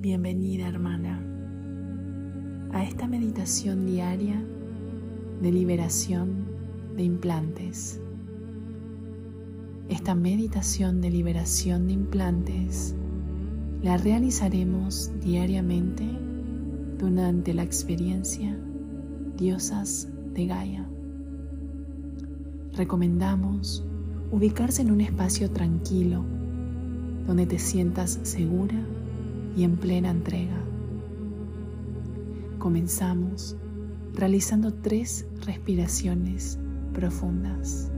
Bienvenida hermana a esta meditación diaria de liberación de implantes. Esta meditación de liberación de implantes la realizaremos diariamente durante la experiencia Diosas de Gaia. Recomendamos ubicarse en un espacio tranquilo donde te sientas segura y en plena entrega. Comenzamos realizando tres respiraciones profundas,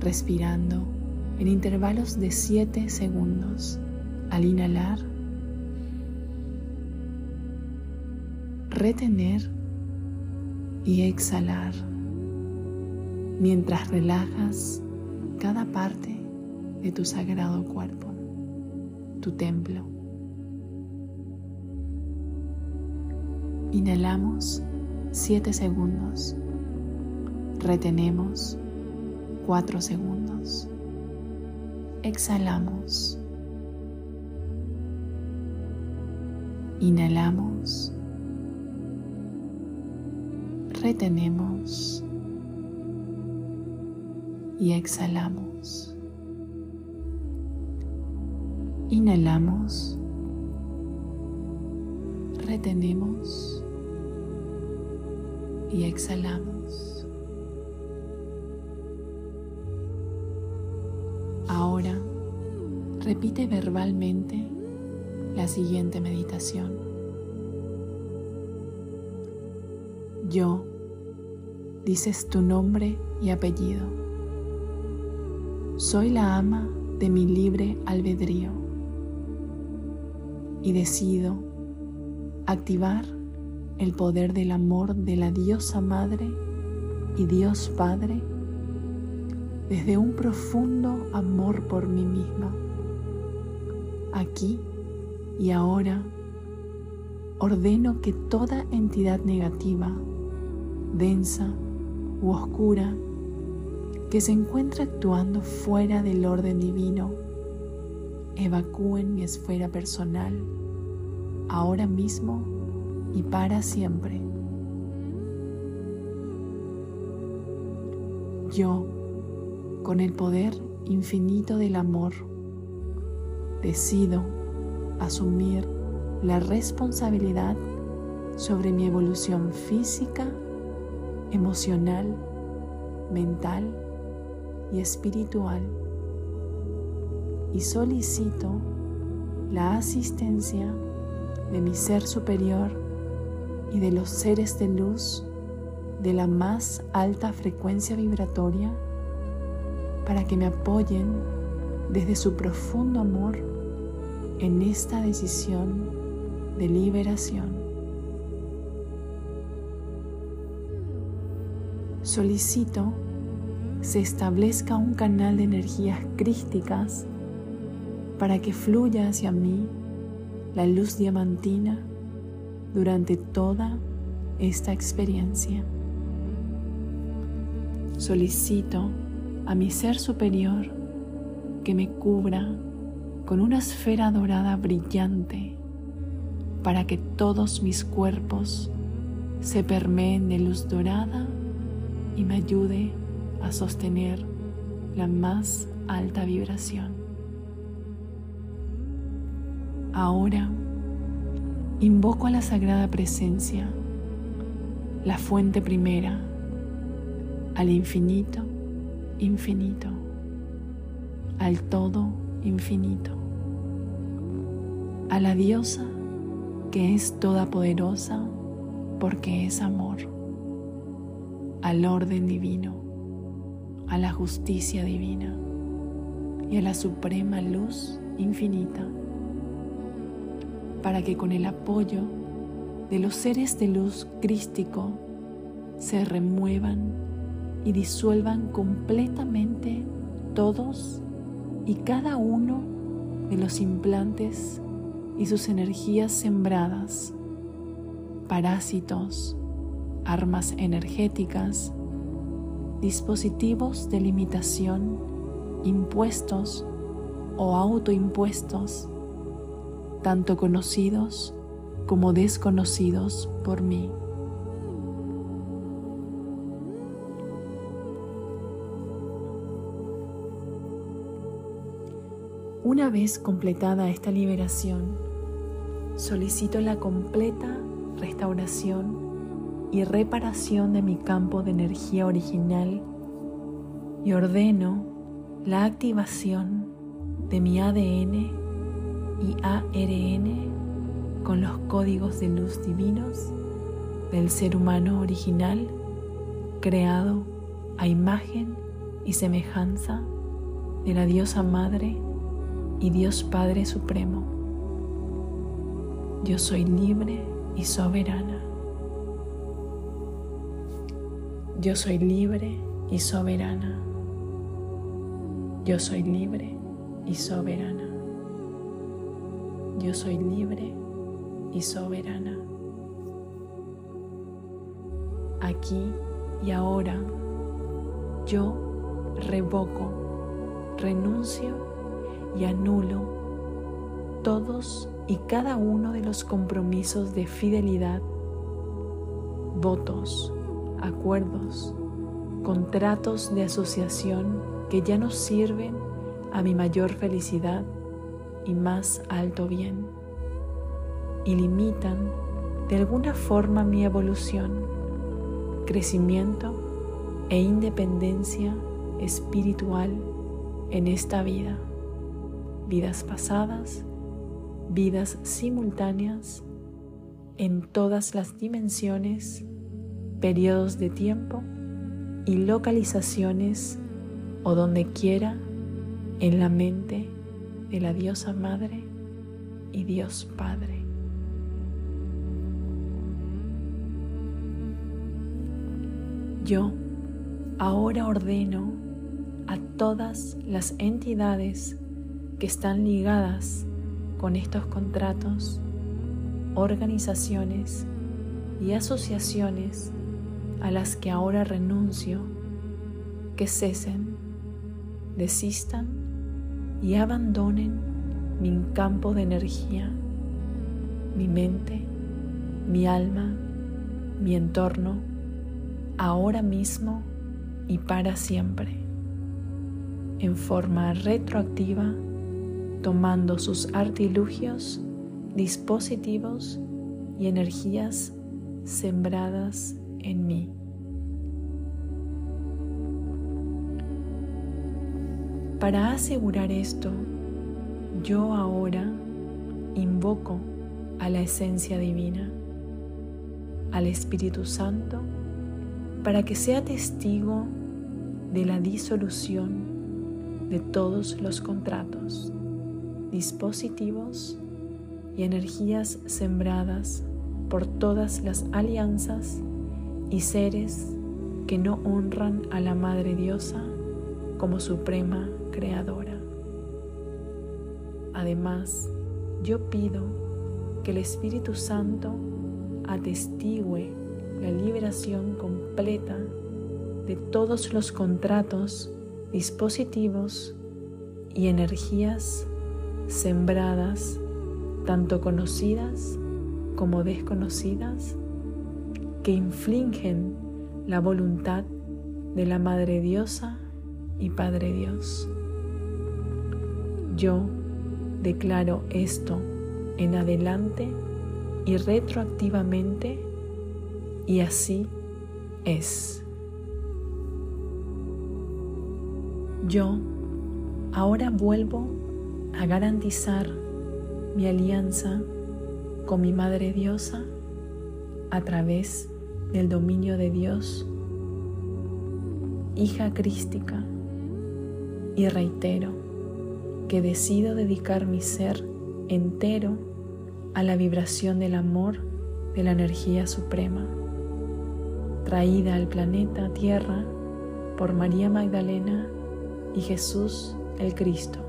respirando en intervalos de 7 segundos al inhalar, retener y exhalar mientras relajas cada parte de tu sagrado cuerpo, tu templo. Inhalamos 7 segundos. Retenemos 4 segundos. Exhalamos. Inhalamos. Retenemos. Y exhalamos. Inhalamos. Retenemos y exhalamos. Ahora repite verbalmente la siguiente meditación. Yo, dices tu nombre y apellido. Soy la ama de mi libre albedrío y decido activar el poder del amor de la diosa madre y Dios Padre desde un profundo amor por mí misma. Aquí y ahora ordeno que toda entidad negativa, densa u oscura, que se encuentra actuando fuera del orden divino, evacúen mi esfera personal ahora mismo y para siempre. Yo, con el poder infinito del amor, decido asumir la responsabilidad sobre mi evolución física, emocional, mental y espiritual y solicito la asistencia de mi ser superior y de los seres de luz de la más alta frecuencia vibratoria para que me apoyen desde su profundo amor en esta decisión de liberación. Solicito se establezca un canal de energías crísticas para que fluya hacia mí la luz diamantina durante toda esta experiencia. Solicito a mi ser superior que me cubra con una esfera dorada brillante para que todos mis cuerpos se permeen de luz dorada y me ayude a sostener la más alta vibración. Ahora invoco a la Sagrada Presencia, la fuente primera, al infinito, infinito, al todo infinito, a la diosa que es todopoderosa porque es amor, al orden divino, a la justicia divina y a la suprema luz infinita para que con el apoyo de los seres de luz crístico se remuevan y disuelvan completamente todos y cada uno de los implantes y sus energías sembradas, parásitos, armas energéticas, dispositivos de limitación impuestos o autoimpuestos tanto conocidos como desconocidos por mí. Una vez completada esta liberación, solicito la completa restauración y reparación de mi campo de energía original y ordeno la activación de mi ADN y ARN con los códigos de luz divinos del ser humano original creado a imagen y semejanza de la diosa madre y Dios Padre Supremo. Yo soy libre y soberana. Yo soy libre y soberana. Yo soy libre y soberana. Yo soy libre y soberana. Aquí y ahora yo revoco, renuncio y anulo todos y cada uno de los compromisos de fidelidad, votos, acuerdos, contratos de asociación que ya no sirven a mi mayor felicidad y más alto bien y limitan de alguna forma mi evolución, crecimiento e independencia espiritual en esta vida vidas pasadas, vidas simultáneas, en todas las dimensiones, periodos de tiempo y localizaciones o donde quiera en la mente de la diosa madre y Dios Padre. Yo ahora ordeno a todas las entidades que están ligadas con estos contratos, organizaciones y asociaciones a las que ahora renuncio, que cesen, desistan y abandonen mi campo de energía, mi mente, mi alma, mi entorno, ahora mismo y para siempre, en forma retroactiva tomando sus artilugios, dispositivos y energías sembradas en mí. Para asegurar esto, yo ahora invoco a la esencia divina, al Espíritu Santo, para que sea testigo de la disolución de todos los contratos dispositivos y energías sembradas por todas las alianzas y seres que no honran a la Madre Diosa como suprema creadora. Además, yo pido que el Espíritu Santo atestigue la liberación completa de todos los contratos, dispositivos y energías sembradas, tanto conocidas como desconocidas, que infligen la voluntad de la Madre Diosa y Padre Dios. Yo declaro esto en adelante y retroactivamente y así es. Yo ahora vuelvo a garantizar mi alianza con mi Madre Diosa a través del dominio de Dios, hija crística, y reitero que decido dedicar mi ser entero a la vibración del amor de la energía suprema, traída al planeta Tierra por María Magdalena y Jesús el Cristo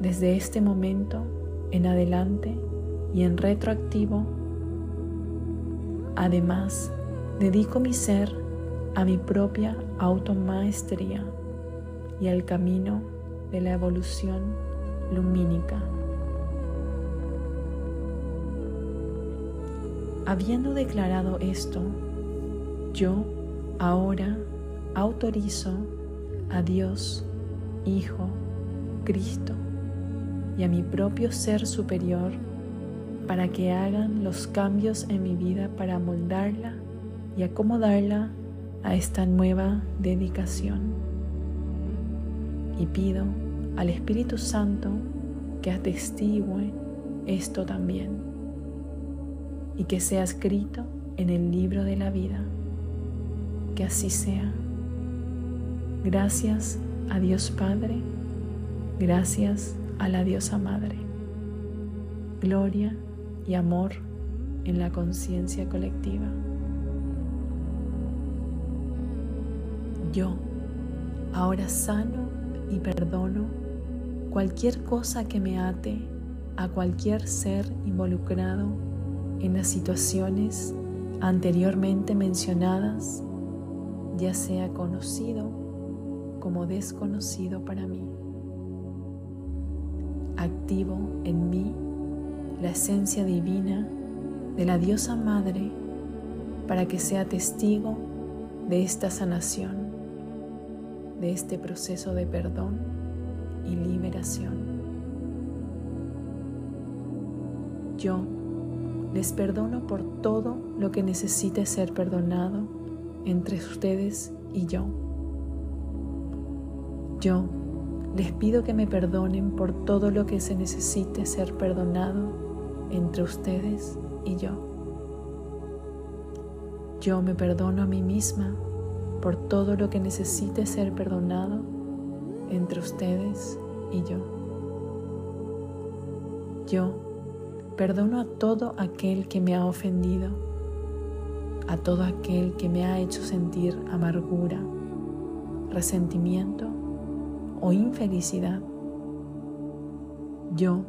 desde este momento en adelante y en retroactivo. Además, dedico mi ser a mi propia automaestría y al camino de la evolución lumínica. Habiendo declarado esto, yo ahora autorizo a Dios, Hijo, Cristo y a mi propio ser superior para que hagan los cambios en mi vida para moldarla y acomodarla a esta nueva dedicación. Y pido al Espíritu Santo que atestigue esto también y que sea escrito en el libro de la vida. Que así sea. Gracias a Dios Padre, gracias a la Diosa Madre. Gloria y amor en la conciencia colectiva. Yo, ahora sano y perdono cualquier cosa que me ate a cualquier ser involucrado en las situaciones anteriormente mencionadas, ya sea conocido como desconocido para mí. Activo en mí la esencia divina de la diosa madre para que sea testigo de esta sanación, de este proceso de perdón y liberación. Yo les perdono por todo lo que necesite ser perdonado entre ustedes y yo. Yo les pido que me perdonen por todo lo que se necesite ser perdonado entre ustedes y yo. Yo me perdono a mí misma por todo lo que necesite ser perdonado entre ustedes y yo. Yo perdono a todo aquel que me ha ofendido, a todo aquel que me ha hecho sentir amargura, resentimiento o infelicidad. Yo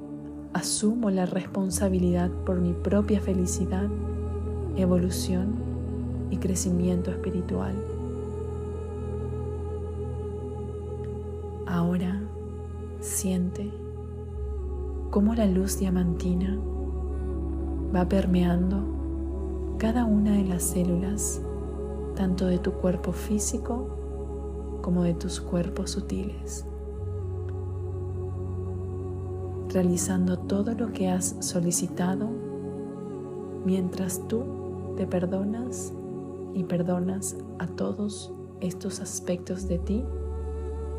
asumo la responsabilidad por mi propia felicidad, evolución y crecimiento espiritual. Ahora siente cómo la luz diamantina va permeando cada una de las células, tanto de tu cuerpo físico como de tus cuerpos sutiles, realizando todo lo que has solicitado mientras tú te perdonas y perdonas a todos estos aspectos de ti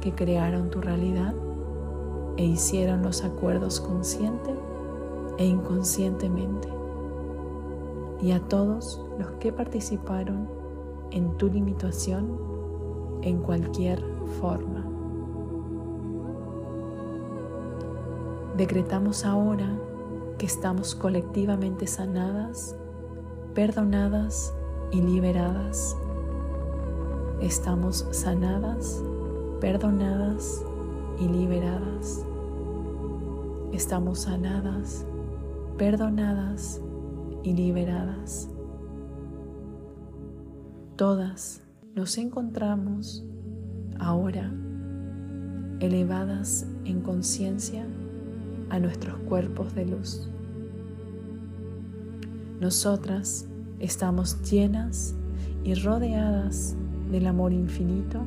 que crearon tu realidad e hicieron los acuerdos consciente e inconscientemente, y a todos los que participaron en tu limitación en cualquier forma. Decretamos ahora que estamos colectivamente sanadas, perdonadas y liberadas. Estamos sanadas, perdonadas y liberadas. Estamos sanadas, perdonadas y liberadas. Todas nos encontramos ahora elevadas en conciencia a nuestros cuerpos de luz. Nosotras estamos llenas y rodeadas del amor infinito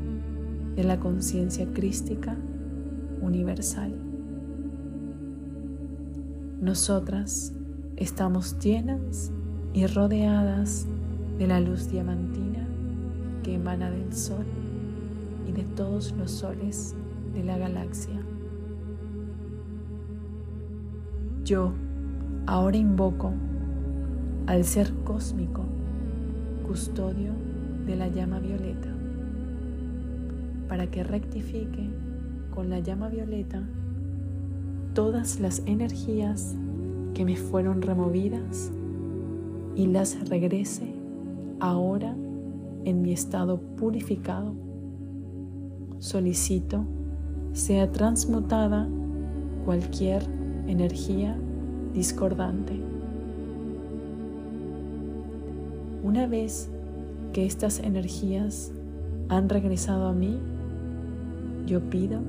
de la conciencia crística universal. Nosotras estamos llenas y rodeadas de la luz diamantina que emana del Sol y de todos los soles de la galaxia. Yo ahora invoco al ser cósmico, custodio de la llama violeta, para que rectifique con la llama violeta todas las energías que me fueron removidas y las regrese ahora en mi estado purificado. Solicito sea transmutada cualquier energía discordante. Una vez que estas energías han regresado a mí, yo pido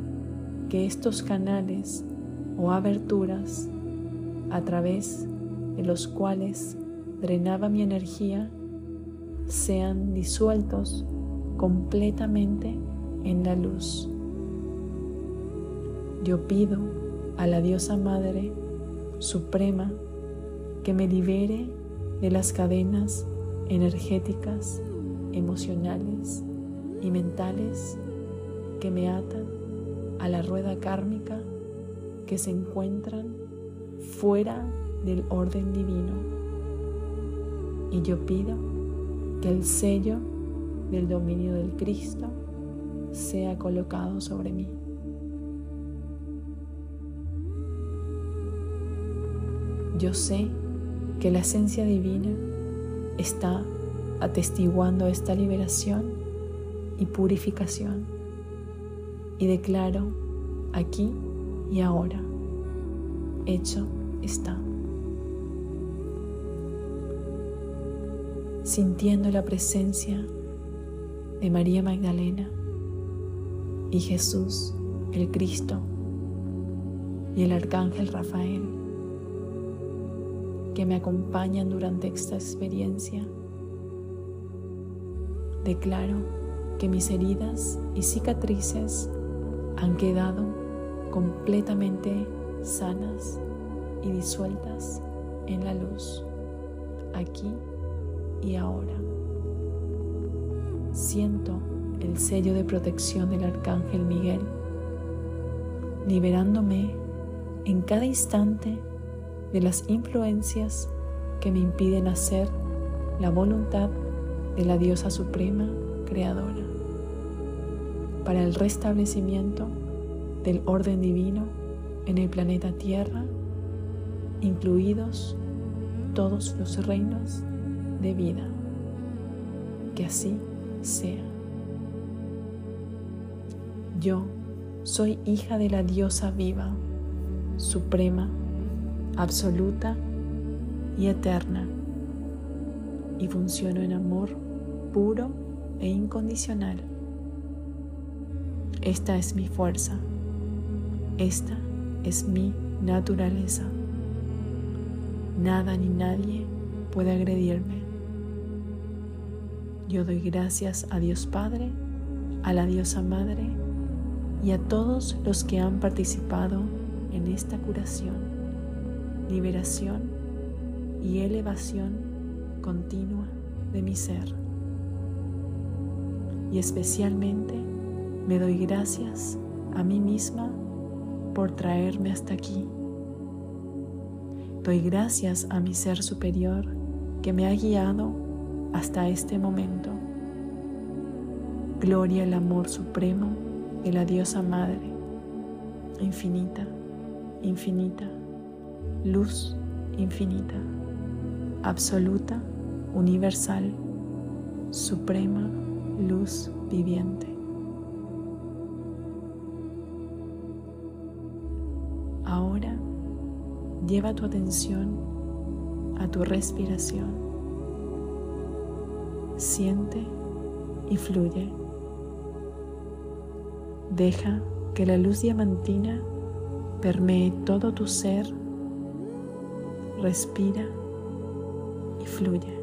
que estos canales o aberturas a través de los cuales drenaba mi energía sean disueltos completamente en la luz. Yo pido a la diosa Madre Suprema que me libere de las cadenas energéticas, emocionales y mentales que me atan a la rueda kármica que se encuentran fuera del orden divino. Y yo pido que el sello del dominio del Cristo sea colocado sobre mí. Yo sé que la esencia divina está atestiguando esta liberación y purificación y declaro aquí y ahora, hecho está. Sintiendo la presencia de María Magdalena y Jesús, el Cristo y el Arcángel Rafael que me acompañan durante esta experiencia. Declaro que mis heridas y cicatrices han quedado completamente sanas y disueltas en la luz, aquí y ahora. Siento el sello de protección del Arcángel Miguel, liberándome en cada instante de las influencias que me impiden hacer la voluntad de la diosa suprema creadora para el restablecimiento del orden divino en el planeta Tierra, incluidos todos los reinos de vida. Que así sea. Yo soy hija de la diosa viva, suprema, absoluta y eterna, y funciono en amor puro e incondicional. Esta es mi fuerza, esta es mi naturaleza. Nada ni nadie puede agredirme. Yo doy gracias a Dios Padre, a la Diosa Madre y a todos los que han participado en esta curación liberación y elevación continua de mi ser. Y especialmente me doy gracias a mí misma por traerme hasta aquí. Doy gracias a mi ser superior que me ha guiado hasta este momento. Gloria al amor supremo de la diosa madre, infinita, infinita luz infinita, absoluta, universal, suprema, luz viviente. Ahora lleva tu atención a tu respiración. Siente y fluye. Deja que la luz diamantina permee todo tu ser respira y fluye.